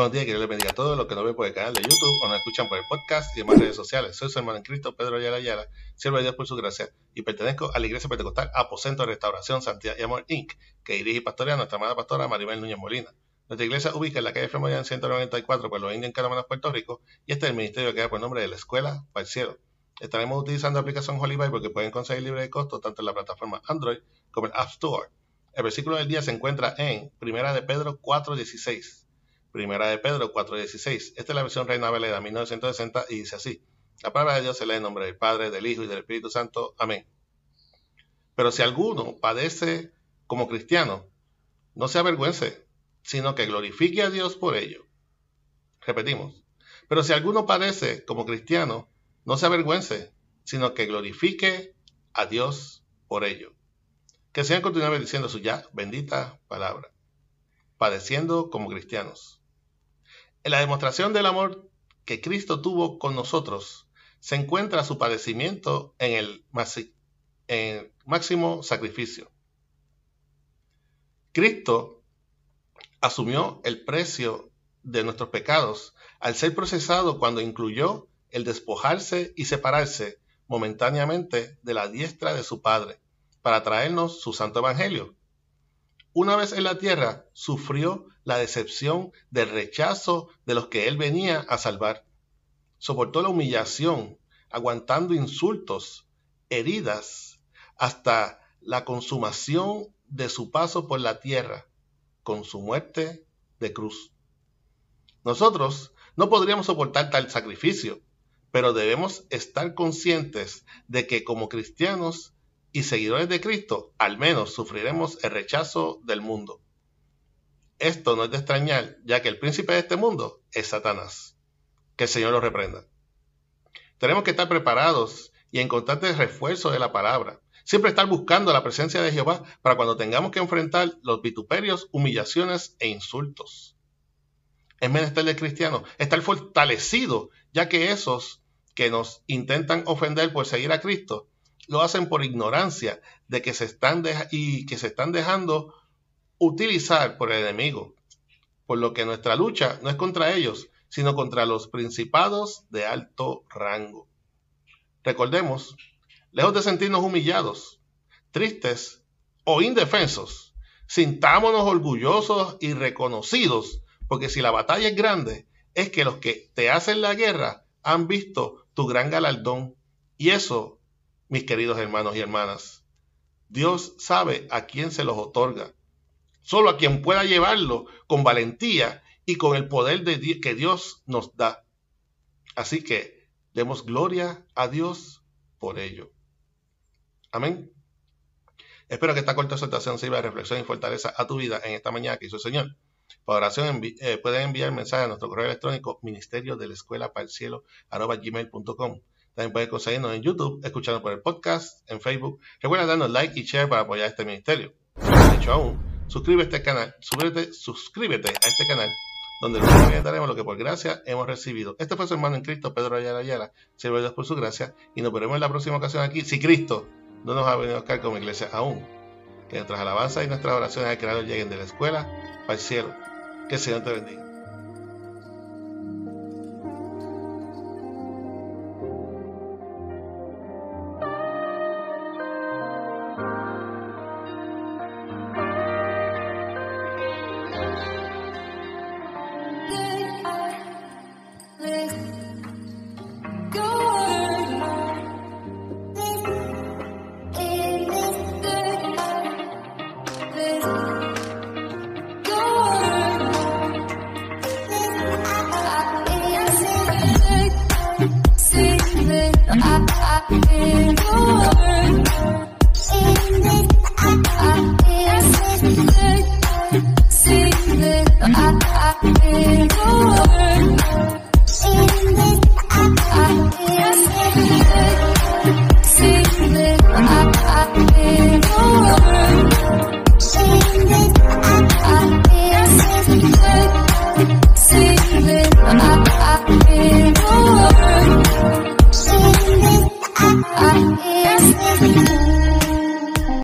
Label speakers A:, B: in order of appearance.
A: Buenos días, que Dios les bendiga a todos los que nos ven por el canal de YouTube o nos escuchan por el podcast y demás redes sociales. Soy su hermano en Cristo, Pedro Ayala Ayala, siervo de Dios por su gracia, y pertenezco a la Iglesia Pentecostal Aposento de Restauración, Santidad y Amor Inc., que dirige y pastorea nuestra amada pastora Maribel Núñez Molina. Nuestra iglesia ubica en la calle en 194 por los indios en Puerto Rico, y este es el ministerio que da por nombre de la Escuela para. Estaremos utilizando la aplicación Holy Bible porque pueden conseguir libre de costo tanto en la plataforma Android como en App Store. El versículo del día se encuentra en Primera de Pedro 4.16. Primera de Pedro 4.16. Esta es la versión Reina Valera 1960 y dice así. La palabra de Dios se lee en nombre del Padre, del Hijo y del Espíritu Santo. Amén. Pero si alguno padece como cristiano, no se avergüence, sino que glorifique a Dios por ello. Repetimos. Pero si alguno padece como cristiano, no se avergüence, sino que glorifique a Dios por ello. Que sean continuamente diciendo su ya bendita palabra. Padeciendo como cristianos. En la demostración del amor que Cristo tuvo con nosotros se encuentra su padecimiento en el, máximo sacrificio. Cristo asumió el precio de nuestros pecados al ser procesado cuando incluyó el despojarse y separarse momentáneamente de la diestra de su Padre para traernos su santo evangelio. Una vez en la tierra, sufrió la decepción del rechazo de los que él venía a salvar. Soportó la humillación, aguantando insultos, heridas, hasta la consumación de su paso por la tierra, con su muerte de cruz. Nosotros no podríamos soportar tal sacrificio, pero debemos estar conscientes de que como cristianos y seguidores de Cristo, al menos sufriremos el rechazo del mundo. Esto no es de extrañar, ya que el príncipe de este mundo es Satanás. Que el Señor lo reprenda. Tenemos que estar preparados y en constante refuerzo de la palabra. Siempre estar buscando la presencia de Jehová para cuando tengamos que enfrentar los vituperios, humillaciones e insultos. Es menester del cristiano estar fortalecido, ya que esos que nos intentan ofender por seguir a Cristo lo hacen por ignorancia de que se están y que se están dejando utilizar por el enemigo. Por lo que nuestra lucha no es contra ellos, sino contra los principados de alto rango. Recordemos, lejos de sentirnos humillados, tristes o indefensos, sintámonos orgullosos y reconocidos, porque si la batalla es grande, es que los que te hacen la guerra han visto tu gran galardón. Y eso mis queridos hermanos y hermanas. Dios sabe a quién se los otorga. Solo a quien pueda llevarlo con valentía y con el poder de que Dios nos da. Así que demos gloria a Dios por ello. Amén. Espero que esta corta exhortación sirva de reflexión y fortaleza a tu vida en esta mañana que hizo el Señor. Para oración eh, pueden enviar mensaje a nuestro correo electrónico ministerio de la escuela para el cielo. También puedes conseguirnos en YouTube, escuchando por el podcast, en Facebook. Recuerda darnos like y share para apoyar este ministerio. De hecho aún, suscríbete, este canal, suscríbete, suscríbete a este canal donde nos daremos lo que por gracia hemos recibido. Este fue su hermano en Cristo, Pedro Ayala Ayala. Sirve Dios por su gracia y nos veremos en la próxima ocasión aquí. Si Cristo no nos ha venido a buscar como iglesia aún, que nuestras alabanzas y nuestras oraciones al Creador lleguen de la escuela el cielo. Que el Señor te bendiga.